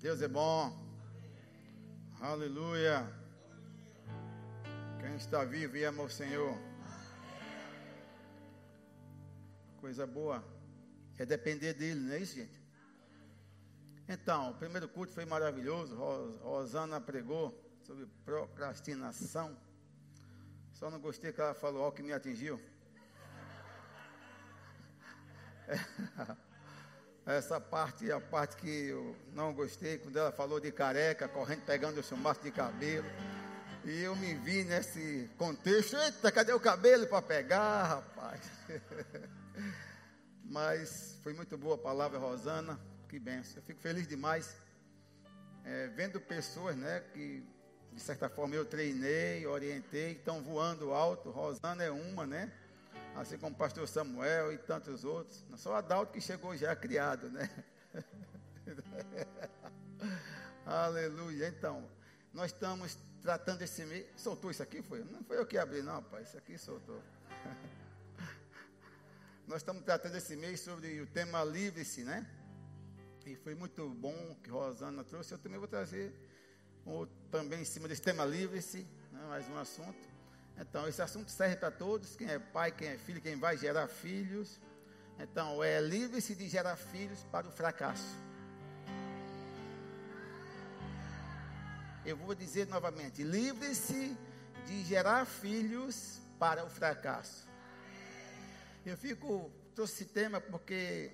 Deus é bom. Aleluia. Quem está vivo e ama o Senhor. Coisa boa. É depender dele, não é isso, gente? Então, o primeiro culto foi maravilhoso. Rosana pregou sobre procrastinação. Só não gostei que ela falou algo que me atingiu. Essa parte é a parte que eu não gostei, quando ela falou de careca, correndo, pegando o seu maço de cabelo. E eu me vi nesse contexto, eita, cadê o cabelo para pegar, rapaz? Mas foi muito boa a palavra, Rosana, que benção. Eu fico feliz demais, é, vendo pessoas, né, que de certa forma eu treinei, orientei, estão voando alto. Rosana é uma, né? Assim como o pastor Samuel e tantos outros. Não só o Adalto que chegou já criado, né? Aleluia. Então, nós estamos tratando esse mês. Soltou isso aqui? Foi? Não foi eu que abri, não, pai. Isso aqui soltou. nós estamos tratando esse mês sobre o tema livre-se, né? E foi muito bom que Rosana trouxe. Eu também vou trazer um, também em cima desse tema livre-se, né? mais um assunto. Então, esse assunto serve para todos, quem é pai, quem é filho, quem vai gerar filhos. Então, é livre-se de gerar filhos para o fracasso. Eu vou dizer novamente: livre-se de gerar filhos para o fracasso. Eu fico, trouxe esse tema porque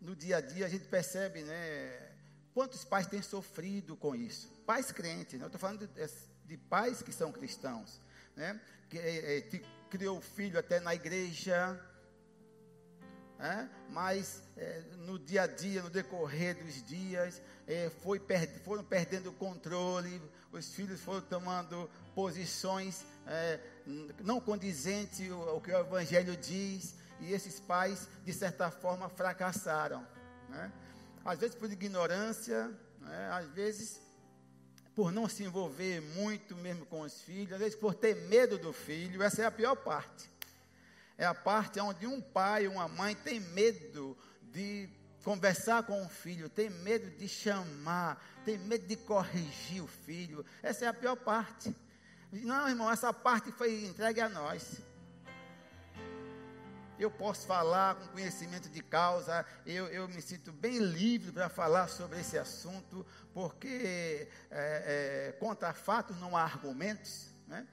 no dia a dia a gente percebe, né? Quantos pais têm sofrido com isso? Pais crentes, né? eu estou falando de, de pais que são cristãos né? que é, é, criou filho até na igreja, é? mas é, no dia a dia, no decorrer dos dias, é, foi per foram perdendo o controle, os filhos foram tomando posições é, não condizentes ao que o Evangelho diz, e esses pais, de certa forma, fracassaram. Né? Às vezes por ignorância, né? às vezes por não se envolver muito mesmo com os filhos, às vezes por ter medo do filho, essa é a pior parte. É a parte onde um pai, uma mãe tem medo de conversar com o filho, tem medo de chamar, tem medo de corrigir o filho. Essa é a pior parte. Não, irmão, essa parte foi entregue a nós eu posso falar com conhecimento de causa, eu, eu me sinto bem livre para falar sobre esse assunto, porque é, é, contra fatos não há argumentos, né?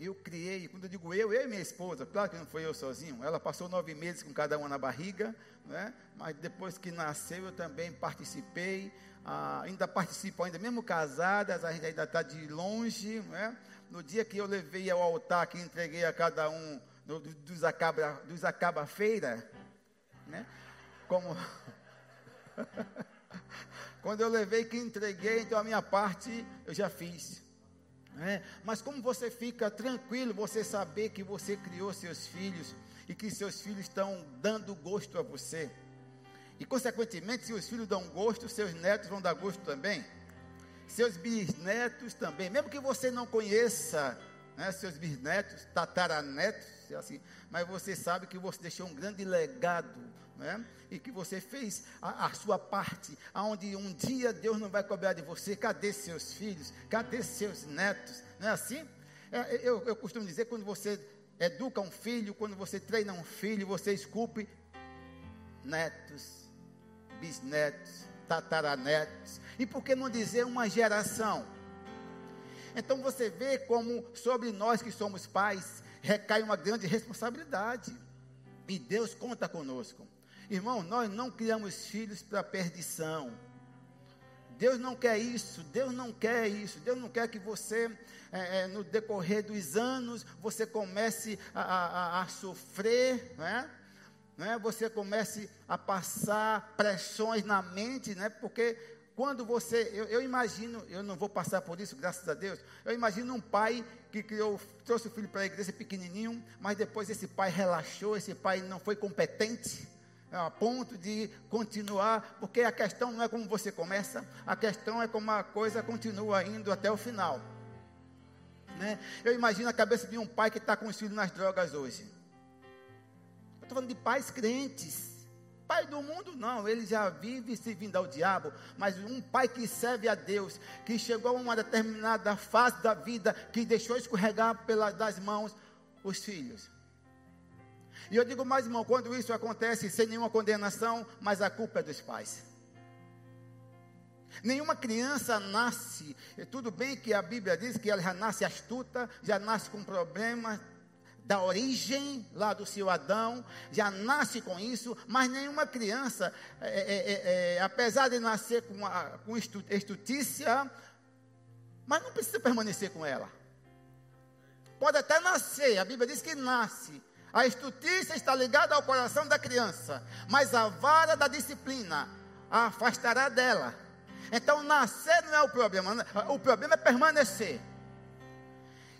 Eu criei, quando eu digo eu, eu e minha esposa, claro que não foi eu sozinho, ela passou nove meses com cada uma na barriga, né? mas depois que nasceu eu também participei, ah, ainda participo ainda, mesmo casadas, a gente ainda está de longe, né? no dia que eu levei ao altar, que entreguei a cada um no, dos, acaba, dos acaba-feira, né? Como. Quando eu levei que entreguei, então a minha parte eu já fiz. Né? Mas como você fica tranquilo, você saber que você criou seus filhos e que seus filhos estão dando gosto a você. E consequentemente, se os filhos dão gosto, seus netos vão dar gosto também. Seus bisnetos também. Mesmo que você não conheça né, seus bisnetos, tataranetos, assim, mas você sabe que você deixou um grande legado, né? E que você fez a, a, sua parte, aonde um dia Deus não vai cobrar de você. Cadê seus filhos? Cadê seus netos? Não é assim? É, eu, eu costumo dizer quando você educa um filho, quando você treina um filho, você esculpe netos, bisnetos, tataranetos. E por que não dizer uma geração? Então você vê como sobre nós que somos pais recai uma grande responsabilidade. E Deus conta conosco. Irmão, nós não criamos filhos para perdição. Deus não quer isso, Deus não quer isso, Deus não quer que você, é, é, no decorrer dos anos, você comece a, a, a sofrer, né? né? você comece a passar pressões na mente, né? porque quando você, eu, eu, imagino, eu não vou passar por isso, graças a Deus. Eu imagino um pai que criou, trouxe o filho para a igreja pequenininho, mas depois esse pai relaxou, esse pai não foi competente a ponto de continuar, porque a questão não é como você começa, a questão é como a coisa continua indo até o final. Né? Eu imagino a cabeça de um pai que está com os filhos nas drogas hoje. Eu estou falando de pais crentes Pai do mundo, não, ele já vive servindo ao diabo, mas um pai que serve a Deus, que chegou a uma determinada fase da vida, que deixou escorregar pelas das mãos os filhos. E eu digo mais, irmão, quando isso acontece sem nenhuma condenação, mas a culpa é dos pais. Nenhuma criança nasce, tudo bem que a Bíblia diz que ela já nasce astuta, já nasce com problemas, da origem lá do seu Adão, já nasce com isso, mas nenhuma criança, é, é, é, é apesar de nascer com, a, com estutícia, mas não precisa permanecer com ela. Pode até nascer, a Bíblia diz que nasce. A estutícia está ligada ao coração da criança, mas a vara da disciplina a afastará dela. Então, nascer não é o problema, o problema é permanecer.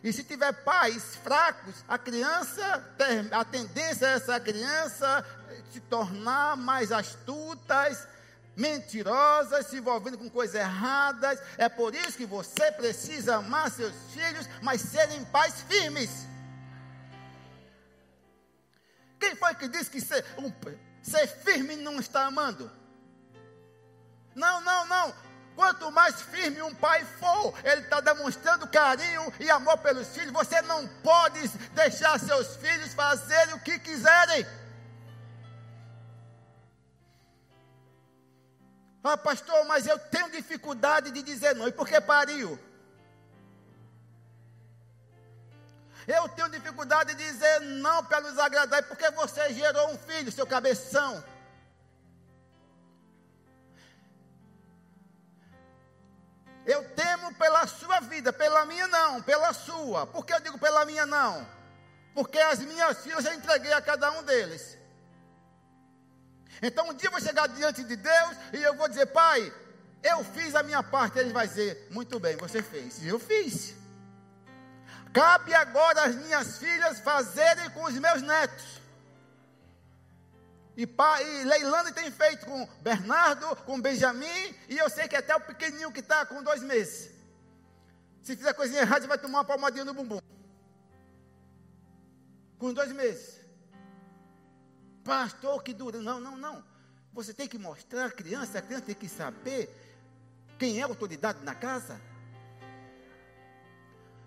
E se tiver pais fracos, a criança, a tendência é essa criança se tornar mais astutas, mentirosas, se envolvendo com coisas erradas. É por isso que você precisa amar seus filhos, mas serem pais firmes. Quem foi que disse que ser, um, ser firme não está amando? Não, não, não. Quanto mais firme um pai for, ele está demonstrando carinho e amor pelos filhos. Você não pode deixar seus filhos fazerem o que quiserem. Ah, pastor, mas eu tenho dificuldade de dizer não. E por que pariu? Eu tenho dificuldade de dizer não para nos agradar. E porque você gerou um filho, seu cabeção. Eu temo pela sua vida, pela minha não, pela sua. Por que eu digo pela minha não? Porque as minhas filhas eu entreguei a cada um deles. Então um dia eu vou chegar diante de Deus e eu vou dizer, Pai, eu fiz a minha parte. Ele vai dizer, muito bem, você fez. E eu fiz. Cabe agora às minhas filhas fazerem com os meus netos. E, pá, e tem feito com Bernardo, com Benjamin, e eu sei que até o pequenininho que está com dois meses. Se fizer coisinha errada, vai tomar uma palmadinha no bumbum. Com dois meses. Pastor, que dura. Não, não, não. Você tem que mostrar a criança, a criança tem que saber quem é a autoridade na casa.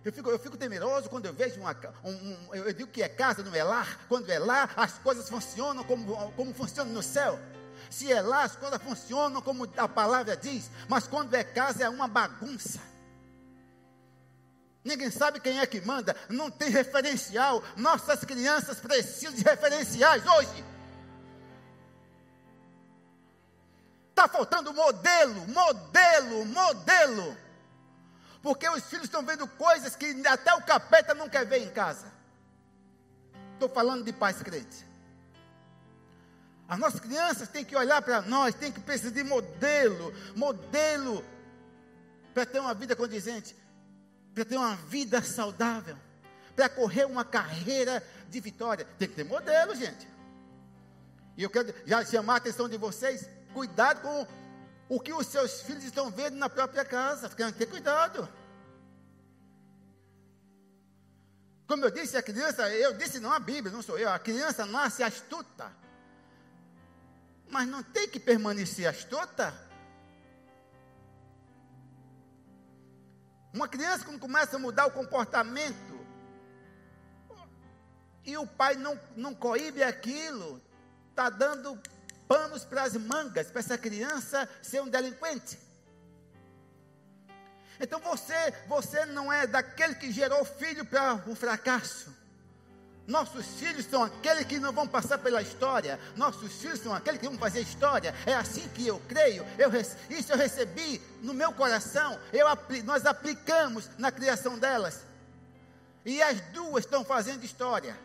Eu fico, eu fico temeroso quando eu vejo uma. Um, um, eu digo que é casa, não é lar. Quando é lá, as coisas funcionam como, como funcionam no céu. Se é lá, as coisas funcionam como a palavra diz. Mas quando é casa, é uma bagunça. Ninguém sabe quem é que manda, não tem referencial. Nossas crianças precisam de referenciais hoje. Está faltando modelo, modelo, modelo. Porque os filhos estão vendo coisas que até o capeta não quer ver em casa. Estou falando de pais crentes. As nossas crianças têm que olhar para nós, têm que precisar de modelo, modelo para ter uma vida condizente, para ter uma vida saudável, para correr uma carreira de vitória. Tem que ter modelo, gente. E eu quero já chamar a atenção de vocês, cuidado com o que os seus filhos estão vendo na própria casa. Tem que ter cuidado. Como eu disse, a criança, eu disse não a Bíblia, não sou eu, a criança nasce astuta. Mas não tem que permanecer astuta. Uma criança, quando começa a mudar o comportamento, e o pai não, não coíbe aquilo, está dando panos para as mangas, para essa criança ser um delinquente. Então você, você não é daquele que gerou filho para o fracasso. Nossos filhos são aqueles que não vão passar pela história. Nossos filhos são aqueles que vão fazer história. É assim que eu creio. Eu, isso eu recebi no meu coração. Eu, nós aplicamos na criação delas. E as duas estão fazendo história.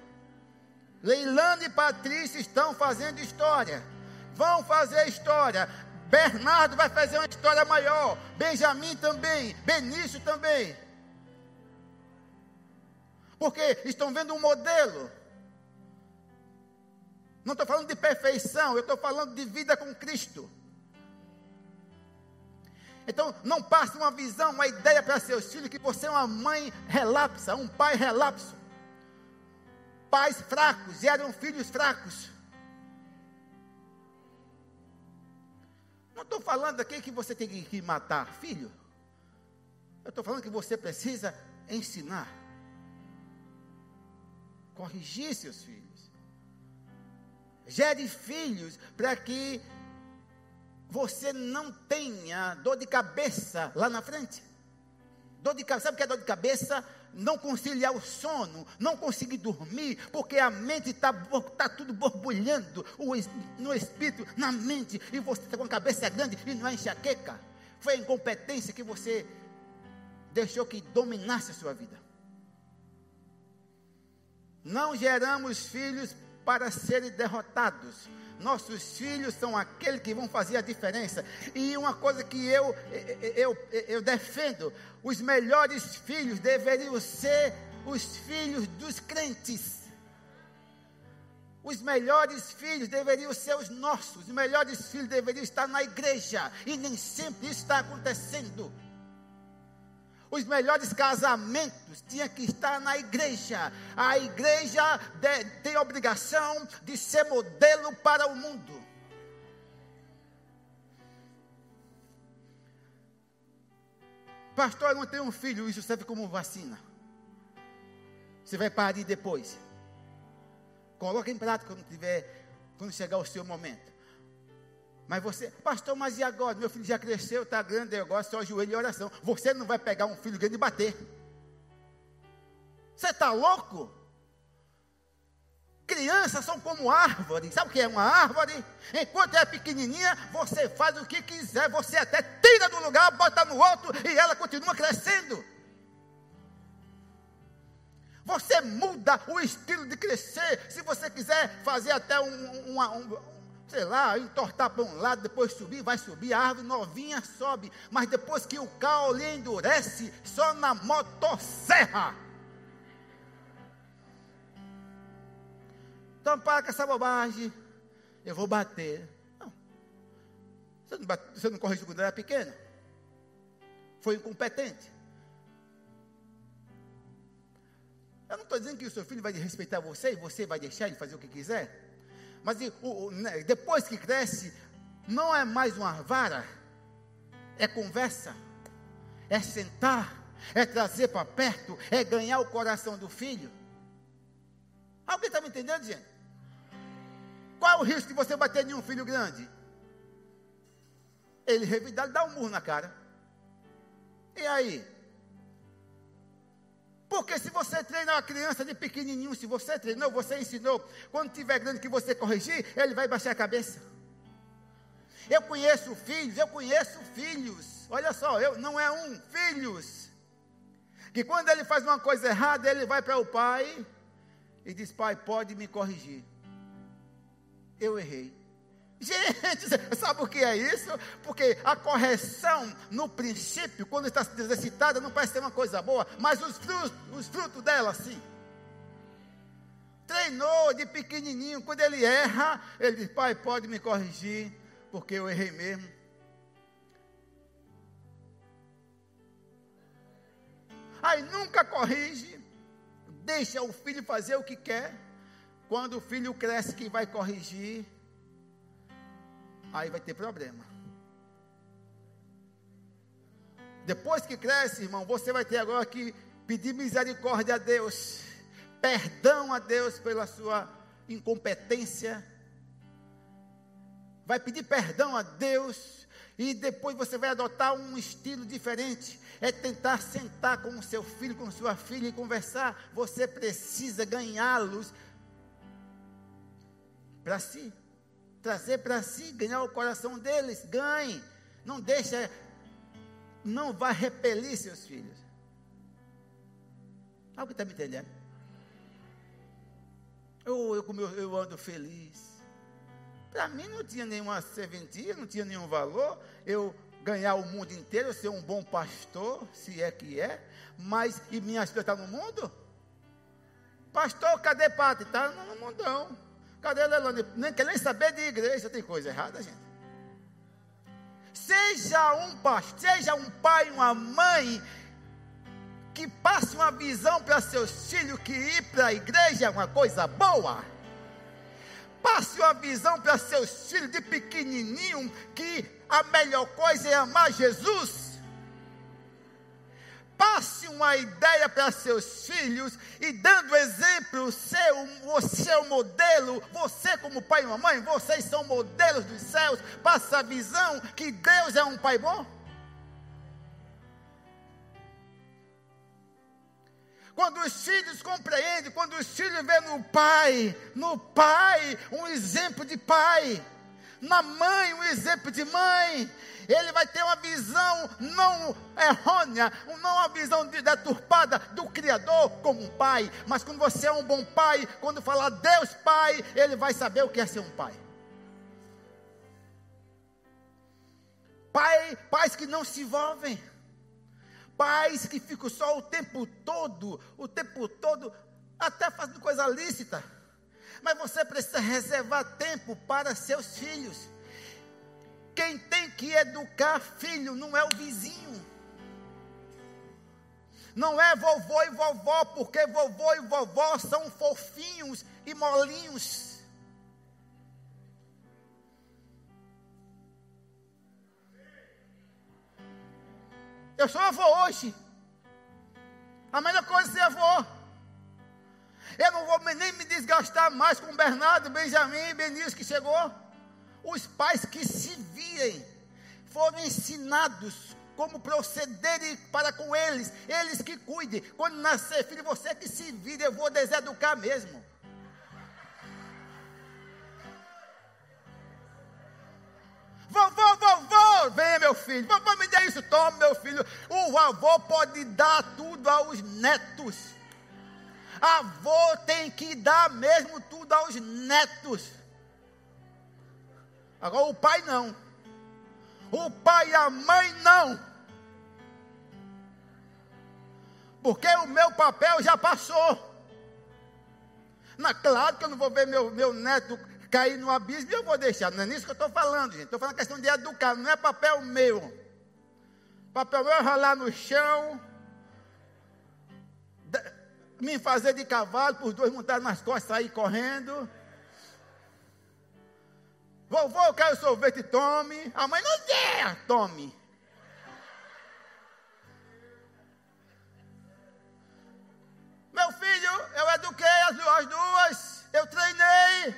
Leilane e Patrícia estão fazendo história vão fazer história. Bernardo vai fazer uma história maior. Benjamin também. Benício também. Porque estão vendo um modelo. Não estou falando de perfeição, eu estou falando de vida com Cristo. Então, não passe uma visão, uma ideia para seus filhos que você é uma mãe relapsa, um pai relapso. Pais fracos, eram filhos fracos. Estou falando aqui que você tem que matar filho. Eu estou falando que você precisa ensinar, corrigir seus filhos. Gere filhos para que você não tenha dor de cabeça lá na frente. Dor de cabeça, sabe o que é dor de cabeça? Não conciliar o sono, não conseguir dormir, porque a mente está tá tudo borbulhando no espírito, na mente, e você está com a cabeça grande e não é enxaqueca. Foi a incompetência que você deixou que dominasse a sua vida. Não geramos filhos para serem derrotados. Nossos filhos são aqueles que vão fazer a diferença. E uma coisa que eu, eu, eu defendo: os melhores filhos deveriam ser os filhos dos crentes. Os melhores filhos deveriam ser os nossos, os melhores filhos deveriam estar na igreja, e nem sempre isso está acontecendo. Os melhores casamentos tinham que estar na igreja. A igreja de, tem obrigação de ser modelo para o mundo. Pastor, eu não tenho um filho, isso serve como vacina. Você vai parir depois. Coloque em prática quando tiver, quando chegar o seu momento. Mas você, pastor, mas e agora? Meu filho já cresceu, está grande, agora só joelho e oração. Você não vai pegar um filho grande e bater. Você está louco? Crianças são como árvores. Sabe o que é uma árvore? Enquanto é pequenininha, você faz o que quiser. Você até tira do lugar, bota no outro e ela continua crescendo. Você muda o estilo de crescer. Se você quiser fazer até um, um, sei lá, entortar para um lado, depois subir, vai subir, a árvore novinha sobe, mas depois que o caule endurece, só na motosserra. Então para com essa bobagem, eu vou bater. Não. Você não, bate, não corrigiu quando era pequeno? Foi incompetente. Eu não estou dizendo que o seu filho vai respeitar você e você vai deixar ele fazer o que quiser. Mas né, depois que cresce, não é mais uma vara, é conversa, é sentar, é trazer para perto, é ganhar o coração do filho. Alguém está me entendendo, gente? Qual é o risco de você bater em um filho grande? Ele revidar, dá um murro na cara. E aí? Porque se você treina uma criança de pequenininho, se você treinou, você ensinou, quando tiver grande que você corrigir, ele vai baixar a cabeça. Eu conheço filhos, eu conheço filhos. Olha só, eu não é um, filhos. Que quando ele faz uma coisa errada, ele vai para o pai e diz: Pai, pode me corrigir. Eu errei. Gente, sabe o que é isso? Porque a correção, no princípio, quando está exercitada, não parece ser uma coisa boa, mas os frutos, os frutos dela, sim. Treinou de pequenininho, quando ele erra, ele diz: Pai, pode me corrigir, porque eu errei mesmo. Aí nunca corrige, deixa o filho fazer o que quer. Quando o filho cresce, que vai corrigir, aí vai ter problema. Depois que cresce, irmão, você vai ter agora que pedir misericórdia a Deus, perdão a Deus pela sua incompetência. Vai pedir perdão a Deus e depois você vai adotar um estilo diferente. É tentar sentar com o seu filho, com sua filha e conversar. Você precisa ganhá-los para si trazer para si, ganhar o coração deles, ganhe. Não deixa, não vai repelir seus filhos. Alguém está me entendendo? Eu, eu, eu, eu ando feliz. Para mim não tinha nenhuma serventia, não tinha nenhum valor. Eu ganhar o mundo inteiro, ser um bom pastor, se é que é. Mas, e minha filha está no mundo? Pastor, cadê Pátria? Está no mundão. Cadê a Leilani? Nem quer nem saber de igreja, tem coisa errada, gente. Seja um pastor, seja um pai, uma mãe, que passe uma visão para seus filhos que ir para a igreja é uma coisa boa. Passe uma visão para seus filhos de pequenininho que a melhor coisa é amar Jesus. Passe uma ideia para seus filhos e dando exemplo, seu, você é o modelo, você como pai e mamãe, vocês são modelos dos céus, passa a visão que Deus é um pai bom. Quando os filhos compreendem, quando os filhos veem no pai, no pai, um exemplo de pai, na mãe, um exemplo de mãe, ele vai ter uma visão não errônea, não uma visão deturpada do Criador como um pai, mas quando você é um bom pai, quando falar Deus Pai, ele vai saber o que é ser um pai. Pai, pais que não se envolvem, pais que ficam só o tempo todo, o tempo todo, até fazendo coisa lícita. Mas você precisa reservar tempo para seus filhos. Quem tem que educar filho não é o vizinho. Não é vovô e vovó, porque vovô e vovó são fofinhos e molinhos. Eu sou avô hoje. A melhor coisa é ser avô. Eu não vou nem me desgastar mais com Bernardo, Benjamin e Benício que chegou. Os pais que se virem foram ensinados como proceder para com eles, eles que cuidem. Quando nascer filho, você que se vire, eu vou deseducar mesmo. Vovô, vovô, venha meu filho, vovô me dê isso, toma meu filho. O avô pode dar tudo aos netos. Avô tem que dar mesmo tudo aos netos. Agora o pai não. O pai e a mãe não. Porque o meu papel já passou. Na, claro que eu não vou ver meu, meu neto cair no abismo e eu vou deixar. Não é nisso que eu estou falando, gente. Estou falando questão de educar, não é papel meu. Papel meu é ralar no chão, me fazer de cavalo, por dois montados nas costas, sair correndo. Vovô, eu quero sorvete, tome. A mãe não quer, tome. Meu filho, eu eduquei as, as duas, eu treinei.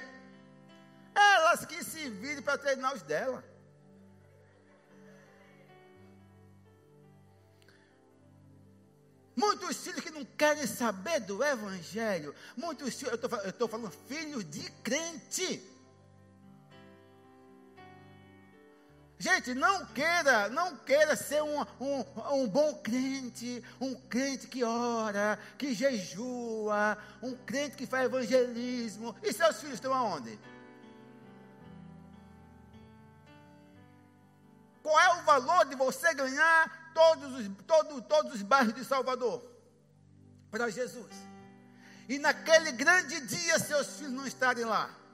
Elas que se virem para treinar os dela. Muitos filhos que não querem saber do Evangelho. Muitos filhos, eu estou falando filhos de crente. Gente, não queira, não queira ser um, um, um, bom crente, um crente que ora, que jejua, um crente que faz evangelismo. E seus filhos estão aonde? Qual é o valor de você ganhar todos os, todo, todos os bairros de Salvador? Para Jesus. E naquele grande dia seus filhos não estarem lá.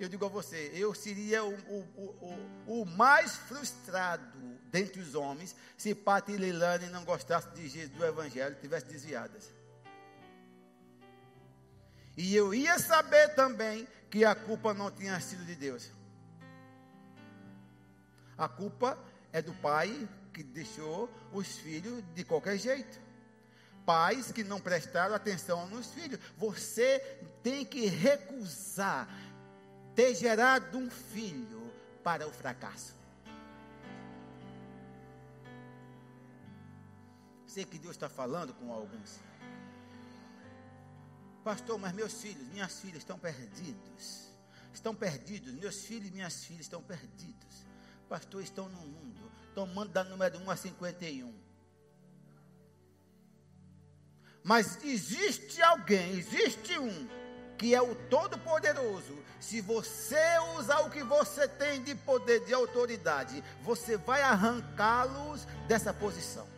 eu digo a você, eu seria o, o, o, o mais frustrado dentre os homens se Pati e Leilane não gostassem de Jesus, do Evangelho, tivessem desviadas. E eu ia saber também que a culpa não tinha sido de Deus. A culpa é do pai que deixou os filhos de qualquer jeito. Pais que não prestaram atenção nos filhos. Você tem que recusar ter gerado um filho para o fracasso. Sei que Deus está falando com alguns. Pastor, mas meus filhos, minhas filhas estão perdidos. Estão perdidos. Meus filhos e minhas filhas estão perdidos. Pastor, estão no mundo. Tomando da número 1 a 51. Mas existe alguém, existe um que é o Todo-Poderoso, se você usar o que você tem de poder, de autoridade, você vai arrancá-los dessa posição.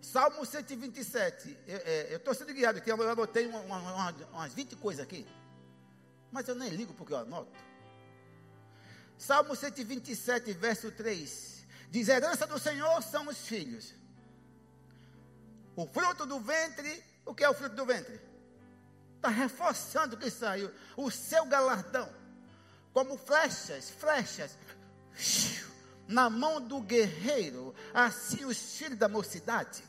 Salmo 127. Eu estou sendo guiado aqui, eu anotei uma, uma, umas 20 coisas aqui. Mas eu nem ligo porque eu anoto. Salmo 127, verso 3. Diz: herança do Senhor são os filhos. O fruto do ventre, o que é o fruto do ventre? Está reforçando o que saiu. O seu galardão. Como flechas, flechas. Na mão do guerreiro. Assim os filhos da mocidade.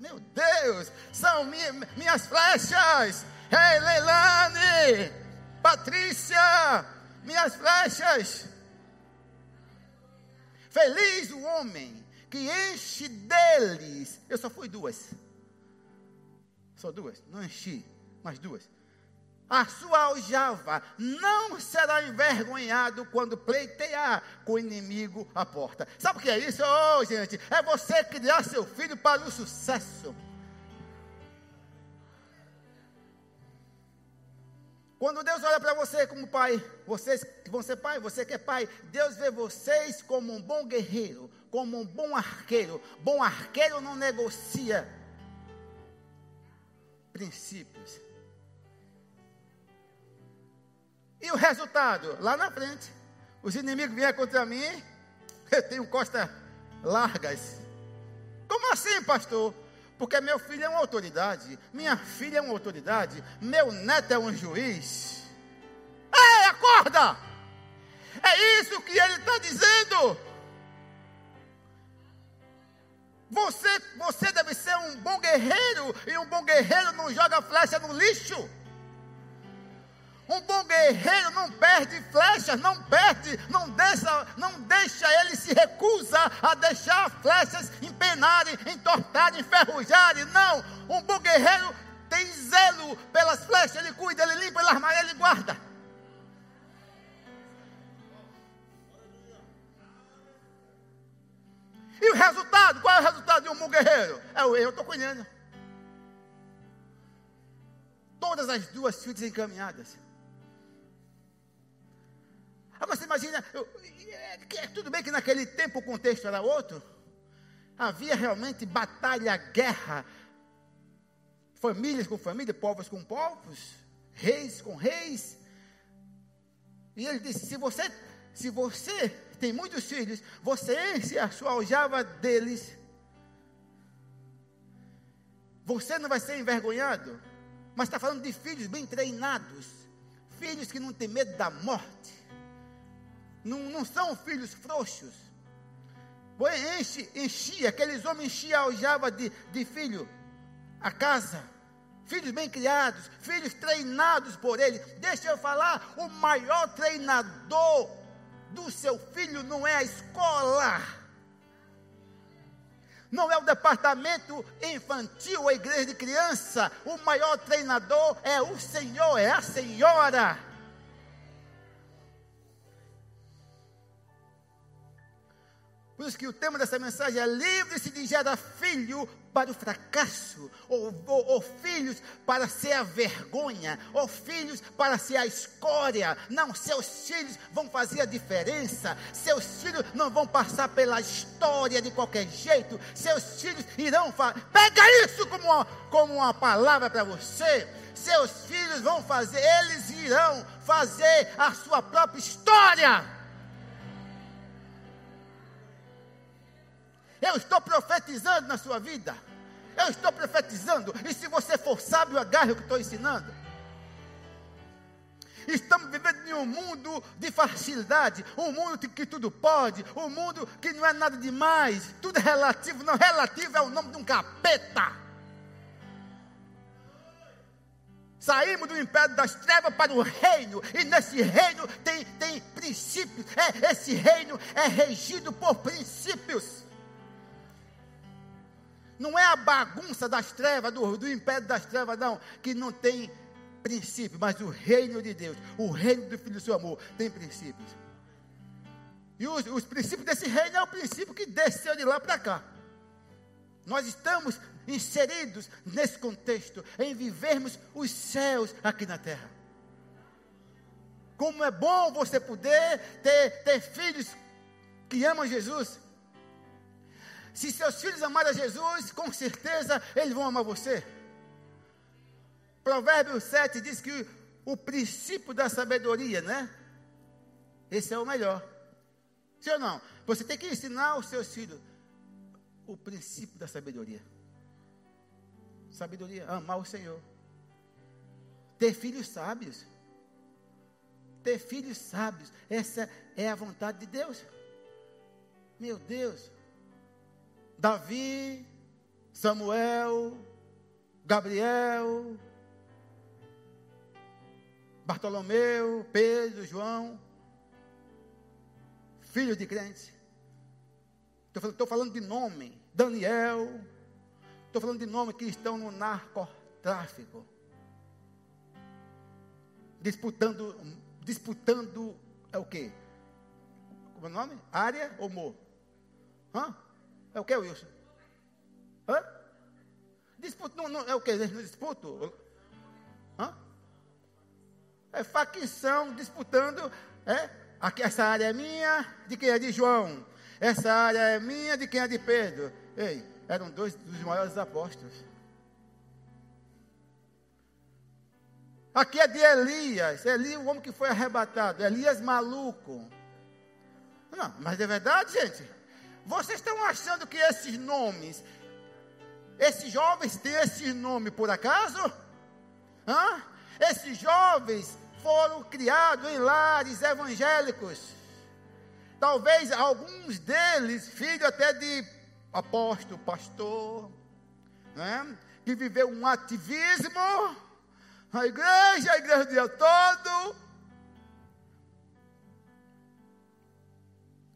Meu Deus, são minha, minhas flechas. Ei, Leilane, Patrícia, minhas flechas. Feliz o homem que enche deles. Eu só fui duas. Só duas, não enchi, mas duas. A sua aljava não será envergonhado quando pleitear com o inimigo à porta. Sabe o que é isso? Oh, gente, é você criar seu filho para o sucesso. Quando Deus olha para você como pai, vocês que vão ser pai, você que é pai, Deus vê vocês como um bom guerreiro, como um bom arqueiro. Bom arqueiro não negocia princípios. E o resultado? Lá na frente, os inimigos vêm contra mim, eu tenho costas largas. Como assim, pastor? Porque meu filho é uma autoridade, minha filha é uma autoridade, meu neto é um juiz. Ei, acorda! É isso que ele está dizendo. Você, você deve ser um bom guerreiro, e um bom guerreiro não joga flecha no lixo. Um bom guerreiro não perde flechas, não perde, não deixa, não deixa, ele se recusa a deixar flechas empenarem, entortarem, enferrujarem. Não, um bom guerreiro tem zelo pelas flechas, ele cuida, ele limpa, ele arma, ele guarda. E o resultado? Qual é o resultado de um bom guerreiro? É o eu estou cuidando. Todas as duas filhas encaminhadas. Imagina, eu, é, tudo bem que naquele tempo o contexto era outro. Havia realmente batalha, guerra, famílias com famílias, povos com povos, reis com reis. E ele disse: se você, se você tem muitos filhos, você enche a sua aljava deles. Você não vai ser envergonhado. Mas está falando de filhos bem treinados. Filhos que não têm medo da morte não, não são filhos frouxos. Enche, enchia, aqueles homens enchiam a aljava de, de filho, a casa. Filhos bem criados, filhos treinados por ele. Deixa eu falar, o maior treinador do seu filho não é a escola. Não é o departamento infantil a igreja de criança. O maior treinador é o Senhor, é a senhora. Por isso que o tema dessa mensagem é livre-se de gerar filho para o fracasso, ou, ou, ou, filhos para ser a vergonha, ou filhos para ser a escória. Não, seus filhos vão fazer a diferença, seus filhos não vão passar pela história de qualquer jeito, seus filhos irão fazer. Pega isso como uma, como uma palavra para você. Seus filhos vão fazer, eles irão fazer a sua própria história. Eu estou profetizando na sua vida. Eu estou profetizando. E se você for sábio, agarre o que estou ensinando. Estamos vivendo em um mundo de facilidade, um mundo que tudo pode, um mundo que não é nada demais, tudo é relativo, não relativo é o nome de um capeta. Saímos do império das trevas para o reino, e nesse reino tem, tem princípios, é, esse reino é regido por princípios. Não é a bagunça das trevas, do, do império das trevas, não, que não tem princípio, mas o reino de Deus, o reino do Filho do seu amor, tem princípios. E os, os princípios desse reino é o princípio que desceu de lá para cá. Nós estamos inseridos nesse contexto, em vivermos os céus aqui na terra. Como é bom você poder ter, ter filhos que amam Jesus, se seus filhos amarem a Jesus, com certeza eles vão amar você. Provérbios 7 diz que o princípio da sabedoria, né? Esse é o melhor. Sim ou não? Você tem que ensinar aos seus filhos o princípio da sabedoria. Sabedoria, amar o Senhor. ter filhos sábios. Ter filhos sábios. Essa é a vontade de Deus. Meu Deus. Davi, Samuel, Gabriel, Bartolomeu, Pedro, João, filhos de crentes. Estou falando de nome, Daniel. Estou falando de nome que estão no narcotráfico. Disputando, disputando é o quê? Como é o nome? Área ou mo? Hã? É o que, Wilson? Hã? Disputa, não, não, é o que? Disputo? Hã? É facção disputando. É? Aqui, essa área é minha, de quem é de João. Essa área é minha, de quem é de Pedro. Ei, eram dois dos maiores apóstolos. Aqui é de Elias. Elias, o homem que foi arrebatado. Elias maluco. Não, mas é verdade, gente. Vocês estão achando que esses nomes, esses jovens têm esse nome por acaso? Hã? Esses jovens foram criados em lares evangélicos. Talvez alguns deles, filho até de apóstolo, pastor, né? que viveu um ativismo, a igreja, a igreja o dia todo,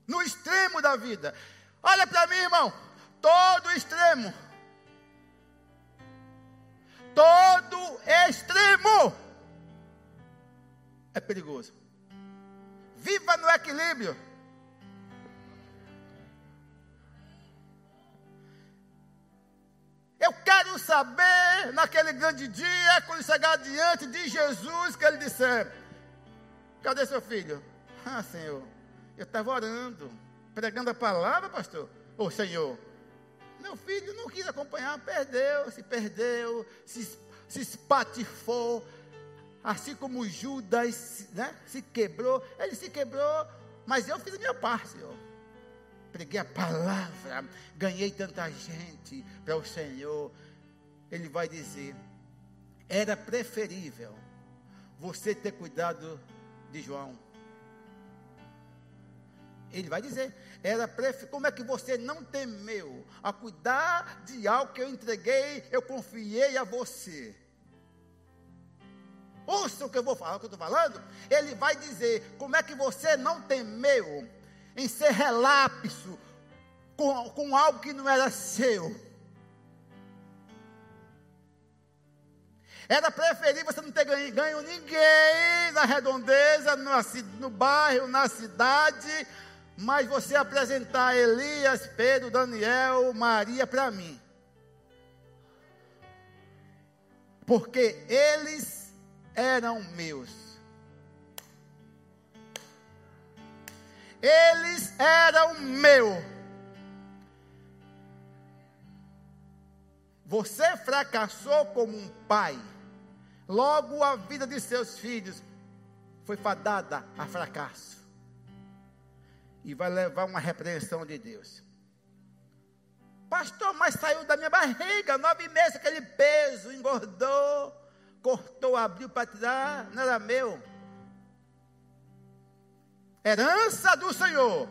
no extremo da vida. Olha para mim, irmão, todo extremo, todo extremo é perigoso. Viva no equilíbrio. Eu quero saber, naquele grande dia, quando chegar diante de Jesus, que ele disser: Cadê seu filho? Ah, Senhor, eu estava orando, pregando a palavra, pastor. Oh, Senhor, meu filho não quis acompanhar, perdeu, se perdeu, se, se espatifou, assim como Judas né, se quebrou, ele se quebrou, mas eu fiz a minha parte, Senhor preguei a palavra, ganhei tanta gente para o Senhor. Ele vai dizer: era preferível você ter cuidado de João. Ele vai dizer: era preferível. Como é que você não temeu a cuidar de algo que eu entreguei, eu confiei a você? Ouça o que eu vou falar, o que eu estou falando. Ele vai dizer: como é que você não temeu em ser relapso com, com algo que não era seu. Era preferível você não ter ganho, ganho ninguém na redondeza, no, no bairro, na cidade, mas você apresentar Elias, Pedro, Daniel, Maria para mim. Porque eles eram meus. eles eram meu. Você fracassou como um pai, logo a vida de seus filhos foi fadada a fracasso. E vai levar uma repreensão de Deus. Pastor, mas saiu da minha barriga, nove meses, aquele peso, engordou, cortou, abriu para tirar, não era meu herança do Senhor.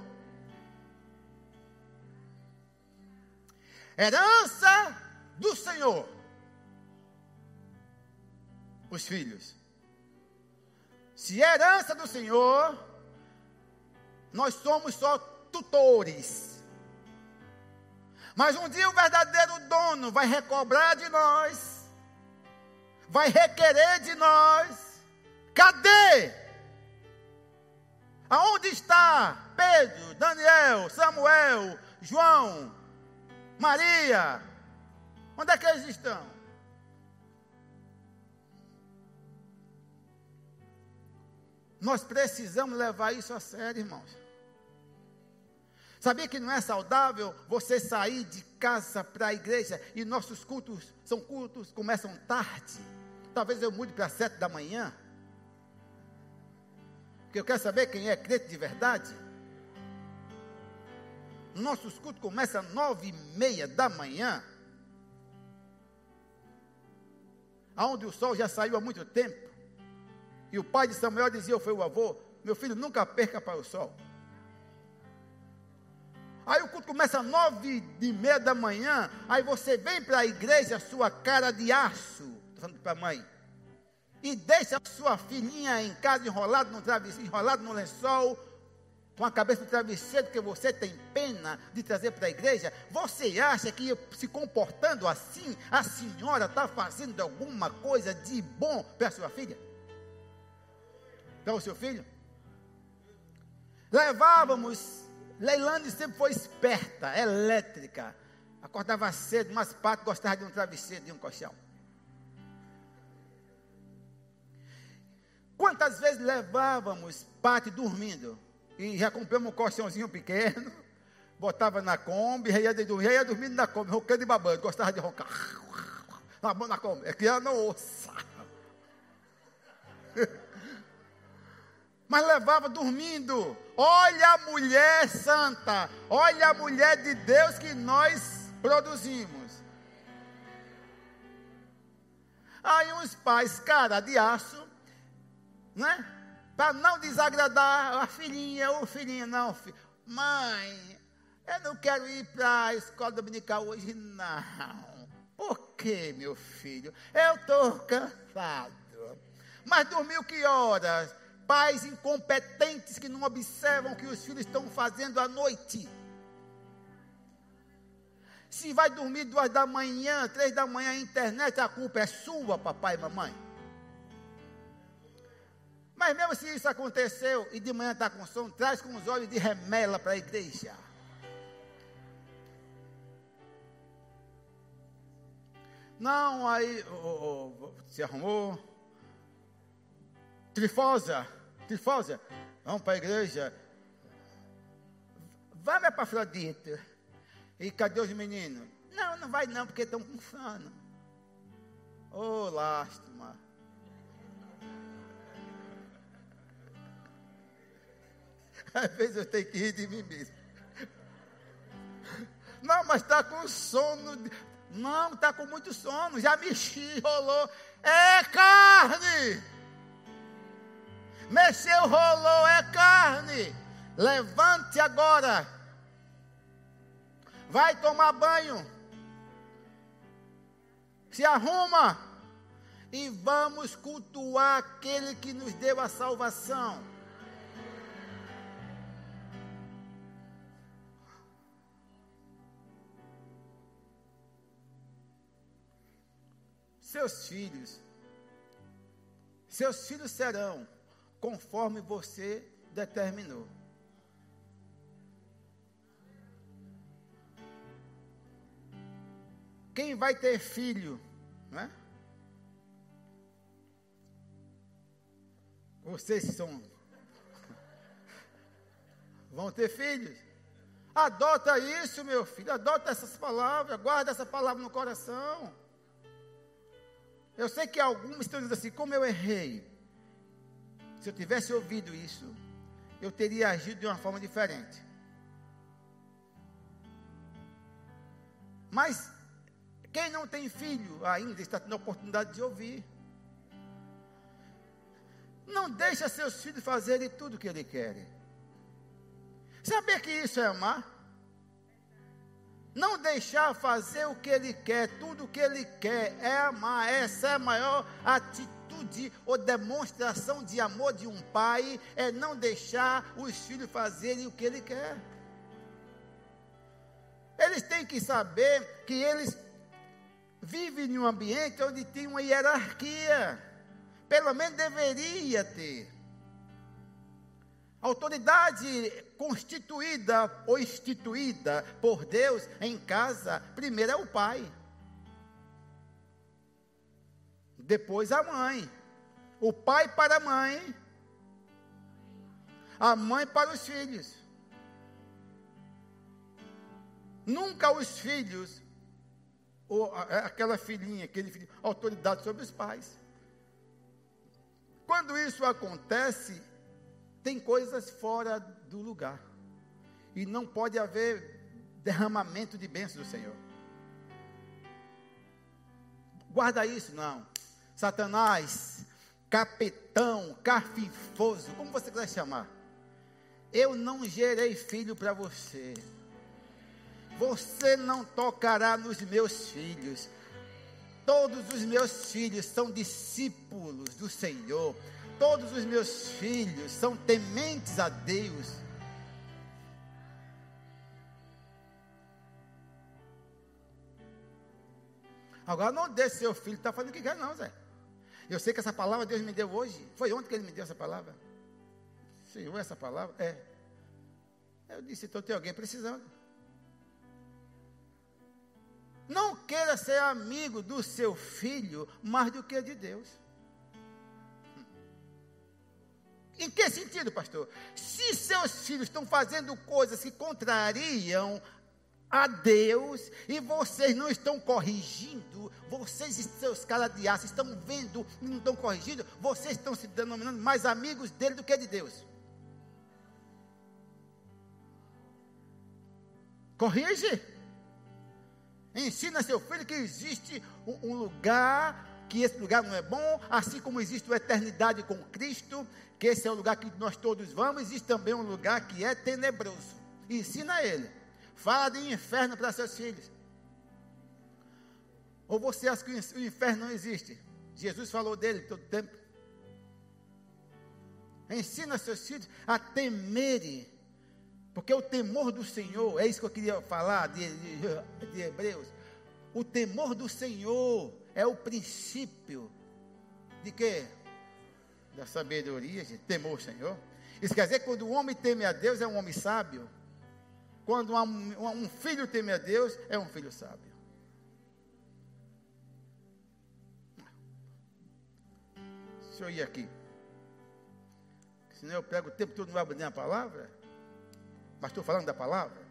Herança do Senhor. Os filhos. Se é herança do Senhor, nós somos só tutores. Mas um dia o verdadeiro dono vai recobrar de nós, vai requerer de nós. Cadê Aonde está Pedro, Daniel, Samuel, João, Maria? Onde é que eles estão? Nós precisamos levar isso a sério, irmãos. Sabia que não é saudável você sair de casa para a igreja e nossos cultos são cultos, começam tarde. Talvez eu mude para sete da manhã. Porque eu quero saber quem é crente de verdade. Nossos cultos começam às nove e meia da manhã. aonde o sol já saiu há muito tempo. E o pai de Samuel dizia, foi o avô, meu filho, nunca perca para o sol. Aí o culto começa às nove e meia da manhã, aí você vem para a igreja, sua cara de aço, estou falando para a mãe, e deixa sua filhinha em casa enrolado no travesseiro, enrolado no lençol, com a cabeça no travesseiro que você tem pena de trazer para a igreja, você acha que se comportando assim, a senhora está fazendo alguma coisa de bom para a sua filha? Para o seu filho? Levávamos, Leilane sempre foi esperta, elétrica, acordava cedo, mas Pato gostava de um travesseiro, de um colchão. Quantas vezes levávamos Pato dormindo? E já compramos um colchãozinho pequeno, botava na Kombi, já ia, já ia dormindo na Kombi, roncando e babando, gostava de roncar. Na mão na Kombi, é que ela não ouça. Mas levava dormindo. Olha a mulher santa, olha a mulher de Deus que nós produzimos. Aí uns pais, cara de aço, né? para não desagradar a filhinha ou filhinho, não. Mãe, eu não quero ir para a escola dominical hoje, não. Por quê, meu filho? Eu estou cansado. Mas dormiu que horas? Pais incompetentes que não observam o que os filhos estão fazendo à noite. Se vai dormir duas da manhã, três da manhã, internet, a culpa é sua, papai e mamãe. Mas mesmo se isso aconteceu e de manhã está com sono, traz com os olhos de remela para a igreja. Não, aí oh, oh, se arrumou. Trifosa, trifosa, vamos para a igreja. Vai para Afrodita. E cadê os meninos? Não, não vai não, porque estão com sono. Oh, lástima. Às vezes eu tenho que rir de mim mesmo. Não, mas está com sono. Não, está com muito sono. Já mexi, rolou. É carne. Mexeu, rolou, é carne. Levante agora. Vai tomar banho. Se arruma. E vamos cultuar aquele que nos deu a salvação. seus filhos, seus filhos serão conforme você determinou. Quem vai ter filho, né? Vocês são vão ter filhos. Adota isso, meu filho. Adota essas palavras. Guarda essa palavra no coração. Eu sei que alguns estão dizendo assim: como eu errei. Se eu tivesse ouvido isso, eu teria agido de uma forma diferente. Mas quem não tem filho ainda está tendo a oportunidade de ouvir. Não deixa seus filhos fazerem tudo o que eles querem. Saber que isso é amar? Não deixar fazer o que ele quer, tudo o que ele quer é amar. Essa é a maior atitude ou demonstração de amor de um pai, é não deixar os filhos fazerem o que ele quer. Eles têm que saber que eles vivem em um ambiente onde tem uma hierarquia. Pelo menos deveria ter. Autoridade constituída ou instituída por Deus em casa, primeiro é o pai. Depois a mãe. O pai para a mãe. A mãe para os filhos. Nunca os filhos, ou aquela filhinha, aquele filho, autoridade sobre os pais. Quando isso acontece, tem coisas fora do lugar. E não pode haver derramamento de bênçãos do Senhor. Guarda isso, não. Satanás, capetão, cafifoso, como você quiser chamar. Eu não gerei filho para você. Você não tocará nos meus filhos. Todos os meus filhos são discípulos do Senhor. Todos os meus filhos são tementes a Deus. Agora não deixe seu filho estar tá fazendo o que quer, não, Zé. Eu sei que essa palavra Deus me deu hoje. Foi ontem que ele me deu essa palavra. Senhor, essa palavra? É. Eu disse, então tem alguém precisando. Não queira ser amigo do seu filho mais do que de Deus. Em que sentido, pastor? Se seus filhos estão fazendo coisas que contrariam a Deus e vocês não estão corrigindo, vocês e seus caras de aço estão vendo e não estão corrigindo, vocês estão se denominando mais amigos dele do que de Deus. Corrige. Ensina seu filho que existe um, um lugar que esse lugar não é bom, assim como existe a eternidade com Cristo, que esse é o lugar que nós todos vamos, existe também um lugar que é tenebroso. Ensina ele. Fala de inferno para seus filhos. Ou você acha que o inferno não existe? Jesus falou dele todo tempo. Ensina seus filhos a temerem. Porque o temor do Senhor, é isso que eu queria falar de, de, de Hebreus. O temor do Senhor é o princípio de quê? Da sabedoria, de temor Senhor. Isso quer dizer que quando o homem teme a Deus, é um homem sábio. Quando um, filho teme a Deus, é um filho sábio. Deixa eu ir aqui. Senão eu pego o tempo todo, não vai abrir a palavra. Mas estou falando da palavra.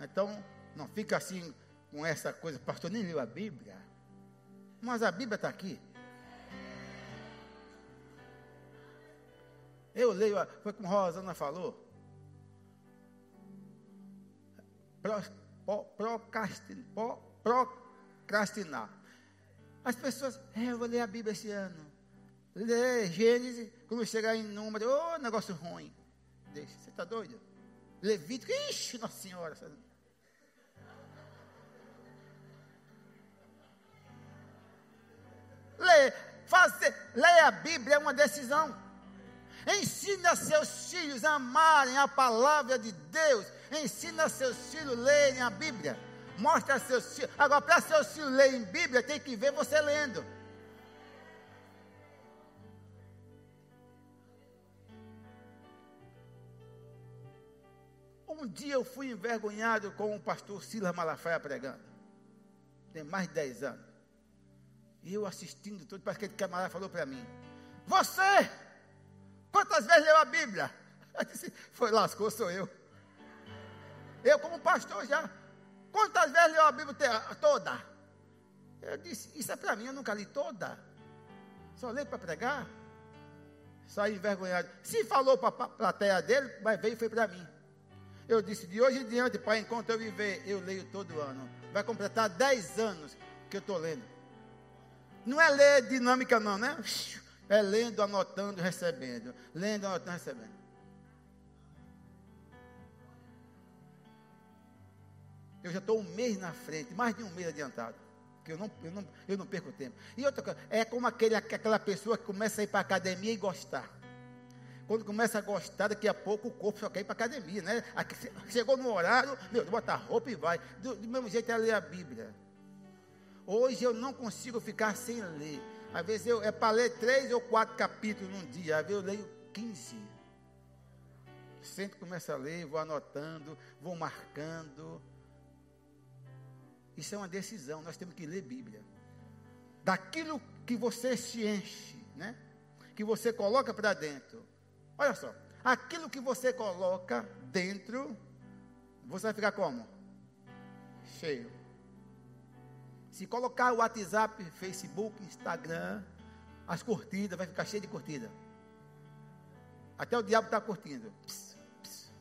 Então, não fica assim com essa coisa. Pastor, nem leu a Bíblia. Mas a Bíblia está aqui. Eu leio, foi como Rosana falou. Procrastinar. As pessoas, é, eu vou ler a Bíblia esse ano. Ler Gênesis, quando chegar em número, ô oh, negócio ruim. Deixa, você está doido? Levítico, ixi, Nossa Senhora. Ler, fazer, ler a Bíblia é uma decisão. Ensina seus filhos a amarem a palavra de Deus Ensina seus filhos a lerem a Bíblia. Mostra seus filhos. Agora, para seus filhos lerem Bíblia, tem que ver você lendo. Um dia eu fui envergonhado com o pastor Silas Malafaia pregando. Tem mais de 10 anos. E eu assistindo tudo, parece que aquele camarada falou para mim: Você, quantas vezes leu a Bíblia? Eu disse: Foi, lascou, sou eu. Eu, como pastor, já. Quantas vezes leu a Bíblia toda? Eu disse: Isso é para mim, eu nunca li toda. Só leio para pregar. Saí envergonhado. Se falou para a plateia dele, mas veio e foi para mim. Eu disse: De hoje em diante, Pai, enquanto eu viver, eu leio todo ano. Vai completar 10 anos que eu estou lendo. Não é ler dinâmica, não, né? É lendo, anotando, recebendo. Lendo, anotando, recebendo. Eu já estou um mês na frente, mais de um mês adiantado. Que eu não, eu não, eu não perco tempo. E outra coisa, é como aquele, aquela pessoa que começa a ir para a academia e gostar. Quando começa a gostar, daqui a pouco o corpo só quer ir para a academia, né? Chegou no horário, meu, bota a roupa e vai. Do, do mesmo jeito é ler a Bíblia. Hoje eu não consigo ficar sem ler. Às vezes eu, é para ler três ou quatro capítulos num dia, às vezes eu leio 15. Sempre começo a ler, vou anotando, vou marcando. Isso é uma decisão, nós temos que ler Bíblia. Daquilo que você se enche, né? Que você coloca para dentro. Olha só, aquilo que você coloca dentro, você vai ficar como? Cheio. Se colocar o WhatsApp, Facebook, Instagram, as curtidas, vai ficar cheio de curtida. Até o diabo está curtindo. Pss, pss.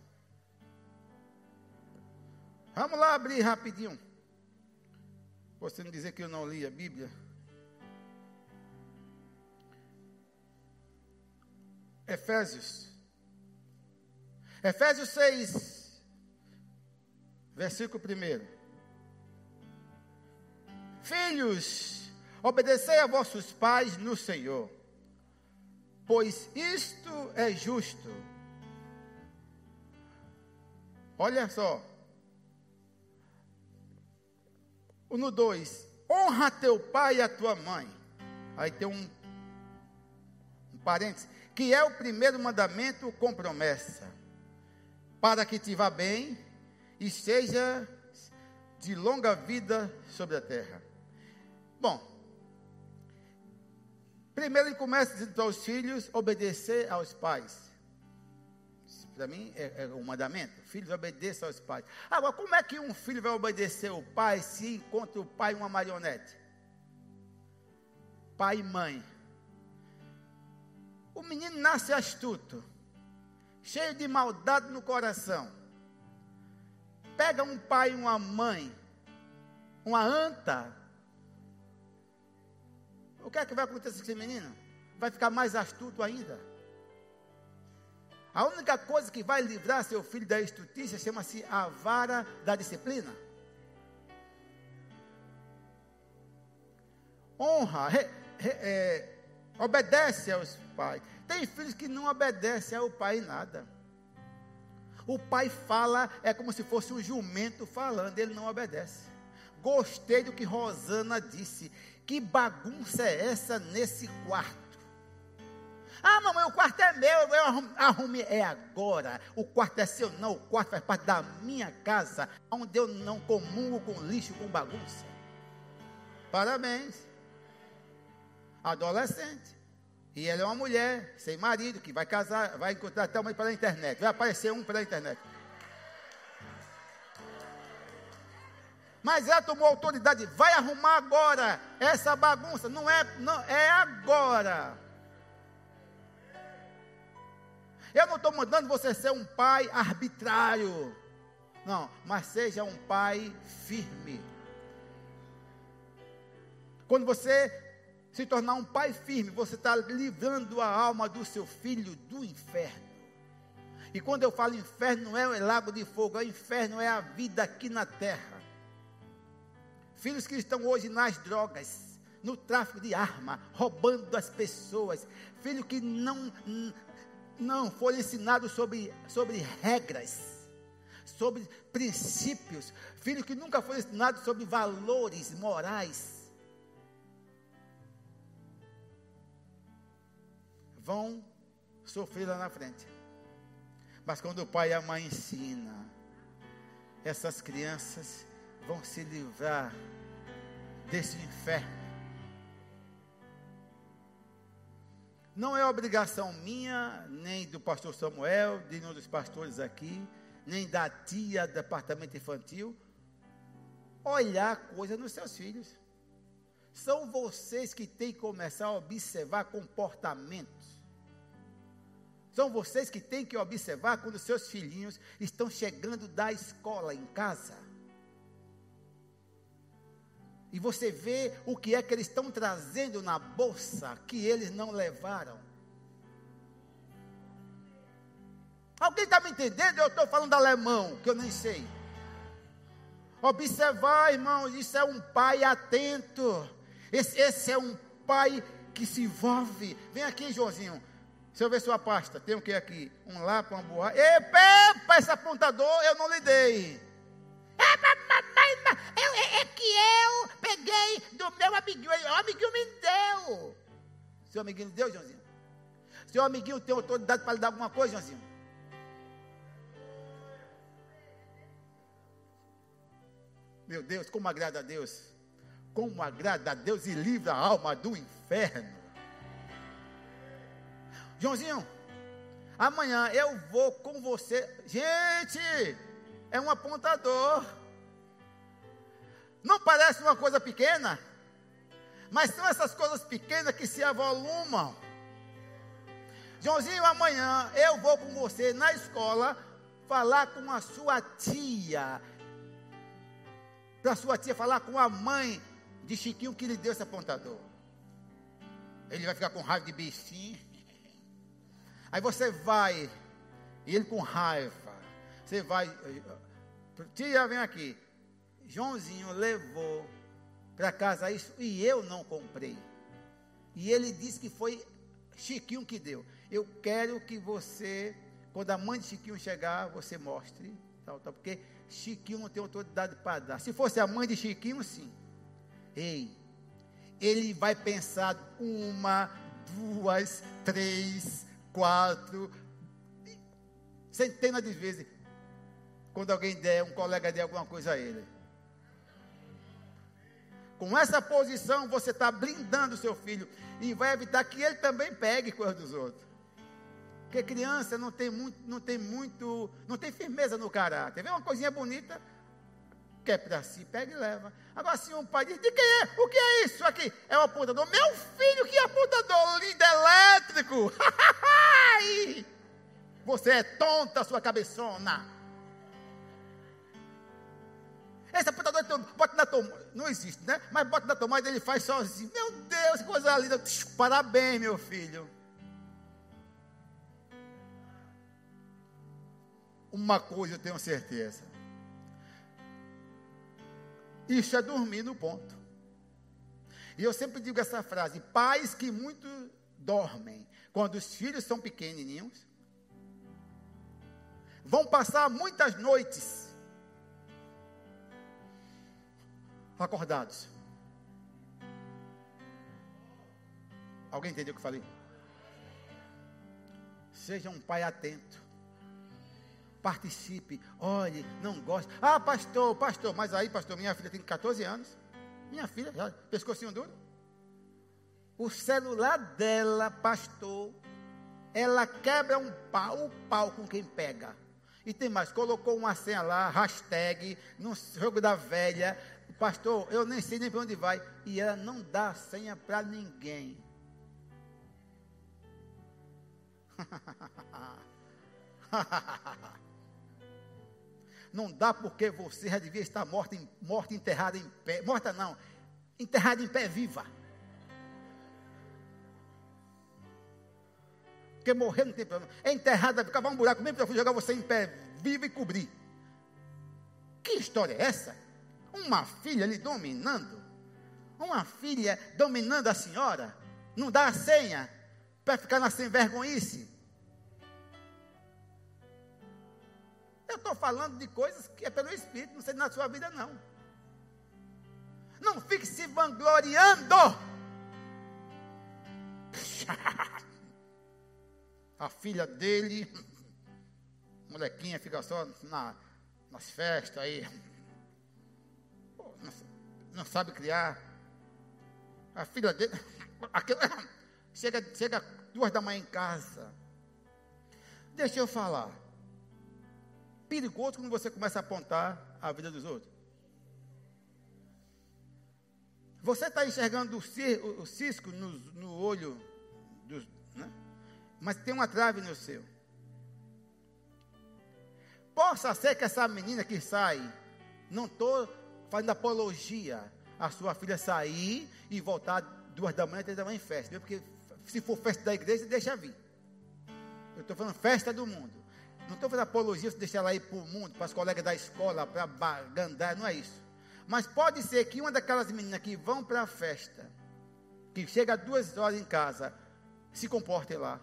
Vamos lá abrir rapidinho. Você me dizer que eu não li a Bíblia? Efésios. Efésios 6, versículo 1. Filhos, obedecei a vossos pais no Senhor, pois isto é justo. Olha só, No 2, honra teu pai e a tua mãe. Aí tem um, um parênteses, que é o primeiro mandamento com promessa, para que te vá bem e seja de longa vida sobre a terra. Bom, primeiro ele começa dizendo para os filhos obedecer aos pais. Para mim é, é um mandamento. Filhos obedeçam aos pais. Agora, como é que um filho vai obedecer o pai se encontra o pai uma marionete? Pai e mãe. O menino nasce astuto, cheio de maldade no coração. Pega um pai e uma mãe, uma anta. O que é que vai acontecer com esse menino? Vai ficar mais astuto ainda. A única coisa que vai livrar seu filho da estutice chama-se a vara da disciplina. Honra, re, re, é, obedece aos pais. Tem filhos que não obedecem ao pai em nada. O pai fala, é como se fosse um jumento falando, ele não obedece. Gostei do que Rosana disse. Que bagunça é essa nesse quarto? Ah, mamãe, o quarto é meu, eu arrumei. É agora. O quarto é seu, não. O quarto faz parte da minha casa, onde eu não comungo com lixo, com bagunça. Parabéns. Adolescente. E ela é uma mulher, sem marido, que vai casar, vai encontrar até uma pela internet. Vai aparecer um pela internet. Mas ela tomou autoridade, vai arrumar agora essa bagunça. Não é, não, é agora. Eu não estou mandando você ser um pai arbitrário. Não, mas seja um pai firme. Quando você se tornar um pai firme, você está livrando a alma do seu filho do inferno. E quando eu falo inferno, não é o lago de fogo, é o inferno, é a vida aqui na terra. Filhos que estão hoje nas drogas, no tráfico de arma, roubando das pessoas. Filho que não, não foi ensinado sobre, sobre regras, sobre princípios. Filho que nunca foi ensinado sobre valores morais. Vão sofrer lá na frente. Mas quando o pai e a mãe ensinam, essas crianças vão se livrar desse inferno Não é obrigação minha, nem do pastor Samuel, de nenhum dos pastores aqui, nem da tia do departamento infantil, olhar coisa nos seus filhos. São vocês que têm que começar a observar comportamentos. São vocês que têm que observar quando seus filhinhos estão chegando da escola em casa e você vê o que é que eles estão trazendo na bolsa que eles não levaram. Alguém está me entendendo? Eu estou falando alemão, que eu nem sei. Observar, irmãos, isso é um pai atento. Esse, esse é um pai que se envolve. Vem aqui, Joãozinho. Deixa eu ver sua pasta. Tem o que aqui? Um lápis, uma borracha. Epa, esse apontador eu não lhe dei. Mamãe, eu, é, é, que eu peguei do meu amiguinho. O amiguinho me deu. Seu amiguinho deu, Joãozinho? Seu amiguinho tem autoridade para lhe dar alguma coisa, Joãozinho? Meu Deus, como agrada a Deus. Como agrada a Deus e livra a alma do inferno. Joãozinho, amanhã eu vou com você. Gente, é um apontador. Não parece uma coisa pequena, mas são essas coisas pequenas que se avolumam. Joãozinho, amanhã eu vou com você na escola falar com a sua tia. Para sua tia falar com a mãe de Chiquinho que lhe deu esse apontador. Ele vai ficar com raiva de bichinho. Aí você vai, e ele com raiva, você vai, tia, vem aqui. Joãozinho levou para casa isso e eu não comprei. E ele disse que foi Chiquinho que deu. Eu quero que você, quando a mãe de Chiquinho chegar, você mostre, tal, tal, porque Chiquinho não tem autoridade para dar. Se fosse a mãe de Chiquinho, sim. Ei, ele vai pensar uma, duas, três, quatro, centenas de vezes. Quando alguém der, um colega der alguma coisa a ele. Com essa posição, você está blindando o seu filho e vai evitar que ele também pegue coisa dos outros. Porque criança não tem muito, não tem muito, não tem firmeza no caráter. Vê uma coisinha bonita, quer para si, pega e leva. Agora, se um pai diz, de quem é? O que é isso aqui? É o apontador. Meu filho, que apontador lindo elétrico! Você é tonta, sua cabeçona. Esse apontador bota na tomada. Não existe, né? Mas bota na tomada ele faz sozinho. Meu Deus, que coisa linda. Parabéns, meu filho. Uma coisa eu tenho certeza. Isso é dormir no ponto. E eu sempre digo essa frase: pais que muito dormem quando os filhos são pequenininhos vão passar muitas noites acordados. Alguém entendeu o que eu falei? Seja um pai atento. Participe. Olhe, não goste. Ah, pastor, pastor. Mas aí, pastor, minha filha tem 14 anos. Minha filha, já, pescocinho duro. O celular dela, pastor, ela quebra um pau, o pau com quem pega. E tem mais, colocou uma senha lá, hashtag, no jogo da velha, pastor, eu nem sei nem para onde vai. E ela não dá senha para ninguém. não dá porque você já devia estar morta, morta enterrada em pé. Morta não, enterrada em pé viva. Porque morrer não tem problema. É enterrada, ficava um buraco mesmo para jogar você em pé viva e cobrir. Que história é essa? Uma filha lhe dominando? Uma filha dominando a senhora? Não dá a senha para ficar na sem vergonhice? Eu estou falando de coisas que é pelo Espírito, não sei na sua vida não. Não fique se vangloriando. A filha dele, molequinha, fica só na, nas festas aí não sabe criar. A filha dele, chega, chega duas da manhã em casa. Deixa eu falar. Perigoso quando você começa a apontar a vida dos outros. Você está enxergando o, cisco no, no olho, dos, né? mas tem uma trave no seu. Possa ser que essa menina que sai, não estou fazendo apologia a sua filha sair e voltar duas da manhã, três da manhã em festa. Porque se for festa da igreja, deixa vir. Eu estou falando festa do mundo. Não estou fazendo apologia se deixar ela ir para o mundo, para as colegas da escola, para bagandar, não é isso. Mas pode ser que uma daquelas meninas que vão para a festa, que chega duas horas em casa, se comporte lá,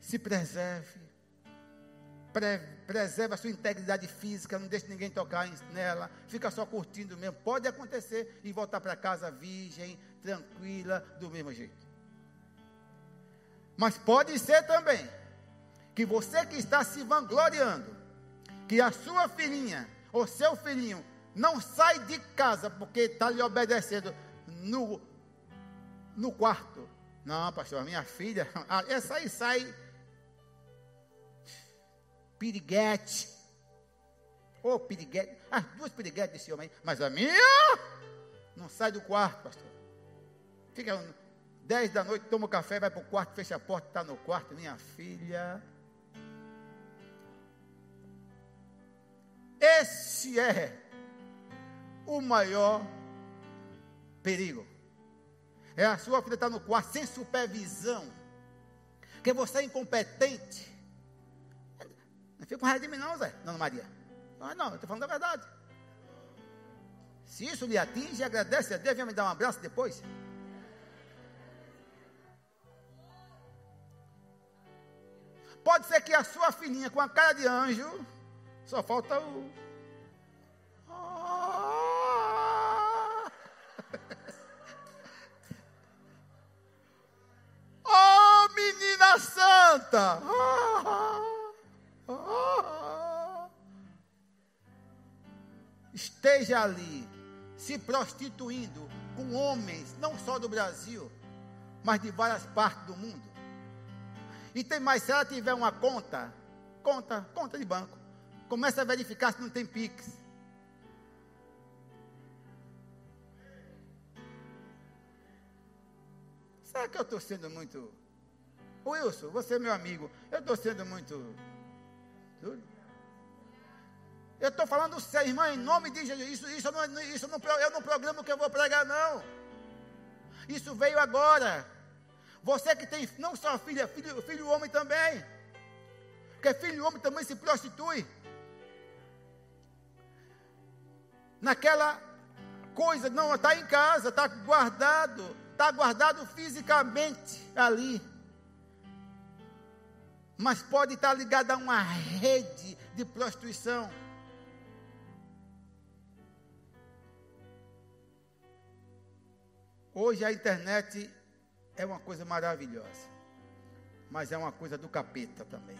se preserve, pre preserva a sua integridade física, não deixe ninguém tocar nela, fica só curtindo mesmo. Pode acontecer e voltar para casa virgem, tranquila, do mesmo jeito. Mas pode ser também que você que está se vangloriando, que a sua filhinha ou seu filhinho não sai de casa porque está lhe obedecendo no, no quarto. Não, pastor, minha filha, essa aí sai piriguete. Ô oh, piriguete. Ah, duas piriguetes desse homem aí. Mas a minha não sai do quarto, pastor. Fica dez da noite, toma o café, vai para o quarto, fecha a porta, está no quarto, minha filha. Esse é o maior perigo. É a sua filha estar tá no quarto sem supervisão que você é incompetente. Não fica com raiva de mim, não, Zé, Dona Maria. Não, não, eu estou falando a verdade. Se isso lhe atinge, agradece a Deus, vem me dar um abraço depois. Pode ser que a sua filhinha com a cara de anjo, só falta o. Oh, oh menina santa! Oh, Esteja ali se prostituindo com homens, não só do Brasil, mas de várias partes do mundo. E tem mais, se ela tiver uma conta, conta, conta de banco, começa a verificar se não tem Pix. Será que eu estou sendo muito. Wilson, você é meu amigo, eu estou sendo muito. Eu estou falando sério, irmã, em nome de Jesus. Isso, isso, não, isso não, eu não programo que eu vou pregar, não. Isso veio agora. Você que tem não só filha, filho, filho homem também. Porque filho homem também se prostitui. Naquela coisa, não, está em casa, está guardado, está guardado fisicamente ali. Mas pode estar ligado a uma rede de prostituição. Hoje a internet é uma coisa maravilhosa, mas é uma coisa do capeta também.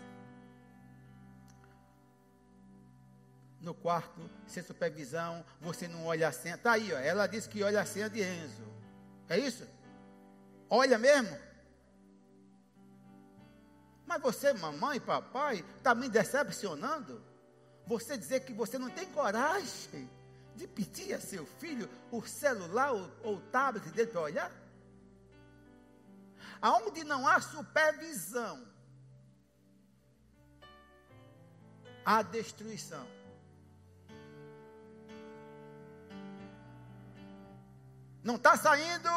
No quarto, sem supervisão, você não olha a senha. Está aí, ó, ela disse que olha a senha de Enzo. É isso? Olha mesmo? Mas você, mamãe papai, está me decepcionando? Você dizer que você não tem coragem de pedir a seu filho o celular ou, ou o tablet dele para olhar? aonde não há supervisão, há destruição. Não está saindo,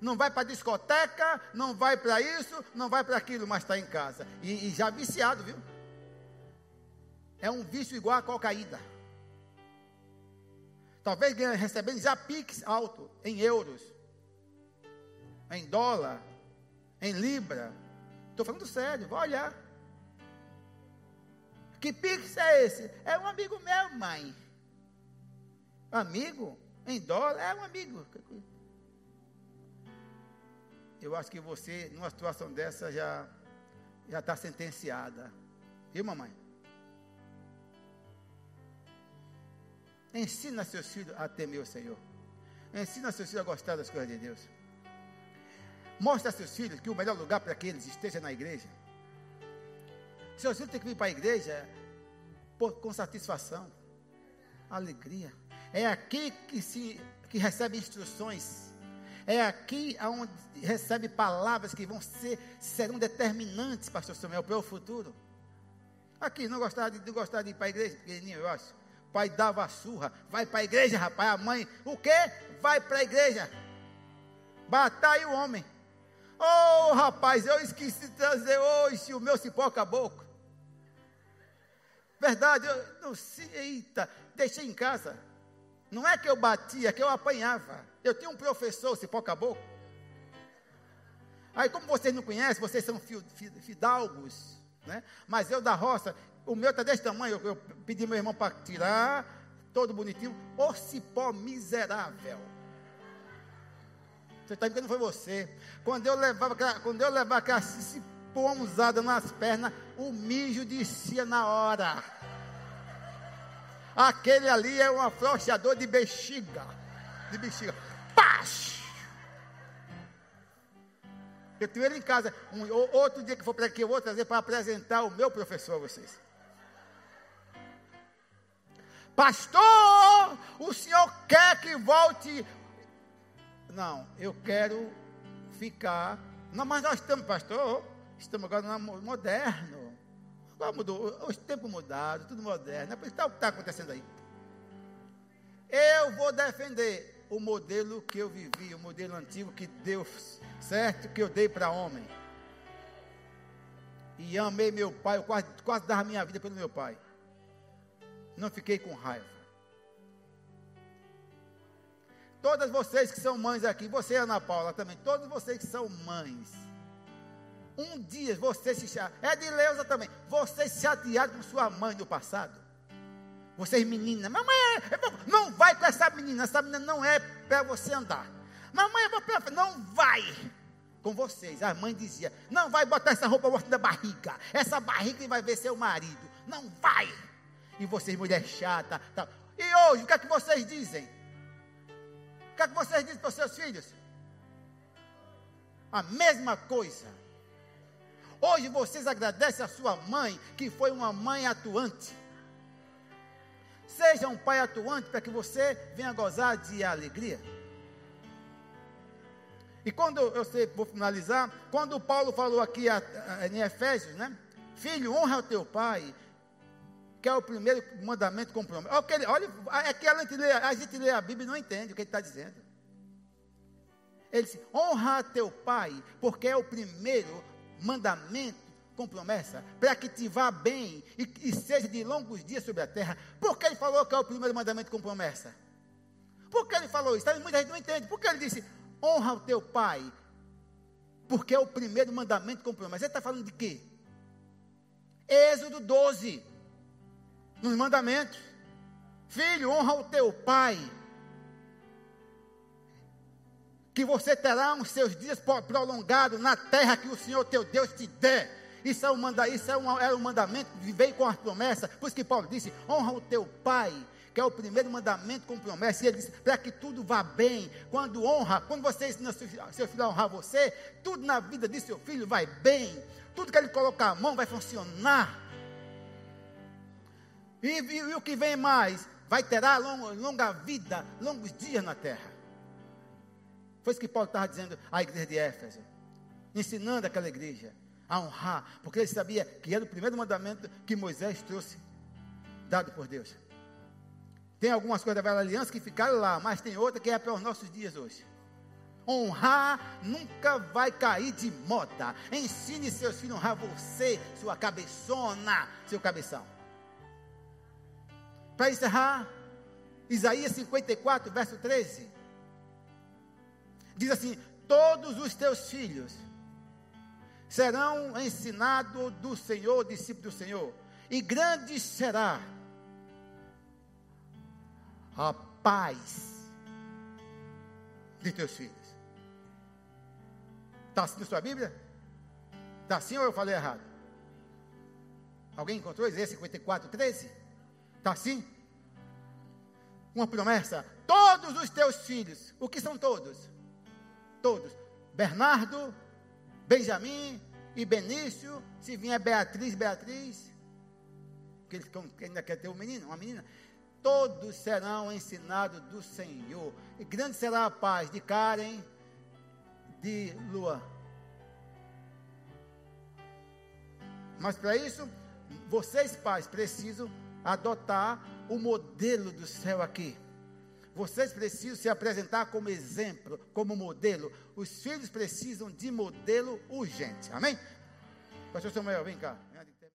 não vai para a discoteca, não vai para isso, não vai para aquilo, mas está em casa. E, e, já viciado, viu? É um vício igual a cocaína. Talvez recebendo já PIX alto, em euros, em dólar, em Libra. Estou falando sério, vai olhar. Que Pix é esse? É um amigo meu, mãe. Amigo? Em dólar? É um amigo. Eu acho que você, numa situação dessa, já já está sentenciada. Viu, mamãe? Ensina seus filhos a temer o Senhor. Ensina seus filhos a gostar das coisas de Deus. Mostre a seus filhos que o melhor lugar para que eles estejam na igreja. Seus filhos têm que vir para a igreja por, com satisfação, alegria. É aqui que se que recebe instruções. É aqui onde recebe palavras que vão ser serão determinantes, pastor Samuel, para o futuro. Aqui, não gostar de, não gostar de ir para a igreja, pequenininho, eu acho. Pai dava surra, vai para a igreja, rapaz. A mãe, o quê? Vai para a igreja. Batalha o homem. Oh, rapaz, eu esqueci de trazer hoje o meu cipó caboclo. Verdade, eu não sei, eita, deixei em casa. Não é que eu batia, é que eu apanhava. Eu tinha um professor, cipó caboclo. Aí, como vocês não conhecem, vocês são fidalgos, né? Mas eu da roça, o meu está desse tamanho, eu, eu pedi meu irmão para tirar, todo bonitinho, o cipó miserável. Você está que não foi você. Quando eu levava, quando eu levava aquela pomzada nas pernas, o mijo descia na hora. Aquele ali é um afrouxador de bexiga. De bexiga. Paz! Eu tenho ele em casa. Um, outro dia que for para aqui, eu vou trazer para apresentar o meu professor a vocês. Pastor, o senhor quer que volte não, eu quero ficar. Não, mas nós estamos, pastor, estamos agora no moderno. Agora mudou, os tempos mudaram, tudo moderno. É por isso que está acontecendo aí. Eu vou defender o modelo que eu vivi, o modelo antigo que deu certo, que eu dei para homem. E amei meu pai, eu quase, quase dava minha vida pelo meu pai. Não fiquei com raiva. Todas vocês que são mães aqui, você Ana Paula também, todos vocês que são mães. Um dia você se chatearam, é de Leusa também, vocês se chatearam com sua mãe no passado. Vocês meninas, mamãe, não vai com essa menina, essa menina não é para você andar. Mamãe, eu vou para não vai com vocês. A mãe dizia: Não vai botar essa roupa morta da barriga. Essa barriga vai ver seu marido. Não vai. E vocês, mulher chata. Tá. E hoje, o que é que vocês dizem? O que é que vocês dizem para os seus filhos? A mesma coisa. Hoje vocês agradecem a sua mãe, que foi uma mãe atuante. Seja um pai atuante para que você venha gozar de alegria. E quando eu sei, vou finalizar, quando Paulo falou aqui a, a, em Efésios, né? Filho, honra o teu pai, que é o primeiro mandamento com promessa. Olha, olha é que a gente, lê, a gente lê a Bíblia e não entende o que ele está dizendo. Ele disse: honra teu pai, porque é o primeiro mandamento com promessa, para que te vá bem e, e, seja de longos dias sobre a terra. Por que ele falou que é o primeiro mandamento com promessa? Por que ele falou isso? Muita gente não entende. Por que ele disse: honra o teu pai, porque é o primeiro mandamento com promessa. Ele está falando de quê? Êxodo 12, nos mandamentos. Filho, honra o teu pai, que você terá os seus dias prolongados na terra que o Senhor teu Deus te der. Isso é um, manda, isso é um, é um mandamento que veio com as promessas. Por isso que Paulo disse: honra o teu pai que é o primeiro mandamento com promessa. E ele diz: para que tudo vá bem, quando honra, quando você ensina seu, seu filho a honrar você, tudo na vida de seu filho vai bem, tudo que ele colocar a mão vai funcionar. E, e, e o que vem mais? Vai ter longa, longa vida, longos dias na terra. Foi isso que Paulo estava dizendo à igreja de Éfeso, ensinando aquela igreja a honrar, porque ele sabia que era o primeiro mandamento que Moisés trouxe, dado por Deus. Tem algumas coisas da velha aliança que ficaram lá, mas tem outra que é para os nossos dias hoje. Honrar nunca vai cair de moda. Ensine seus filhos a honrar você, sua cabeçona, seu cabeção. Para encerrar, Isaías 54, verso 13. Diz assim: Todos os teus filhos serão ensinados do Senhor, discípulos do Senhor, e grande será a paz de teus filhos. Está assim na sua Bíblia? Está assim ou eu falei errado? Alguém encontrou Isaías 54, 13? Está assim? Uma promessa. Todos os teus filhos. O que são todos? Todos. Bernardo, Benjamin e Benício. Se vier Beatriz, Beatriz. Que ele ainda quer ter um menino, uma menina todos serão ensinados do Senhor. E grande será a paz de Karen, de Lua. Mas para isso, vocês pais precisam adotar o modelo do céu aqui. Vocês precisam se apresentar como exemplo, como modelo. Os filhos precisam de modelo urgente. Amém? Pastor Samuel, vem cá.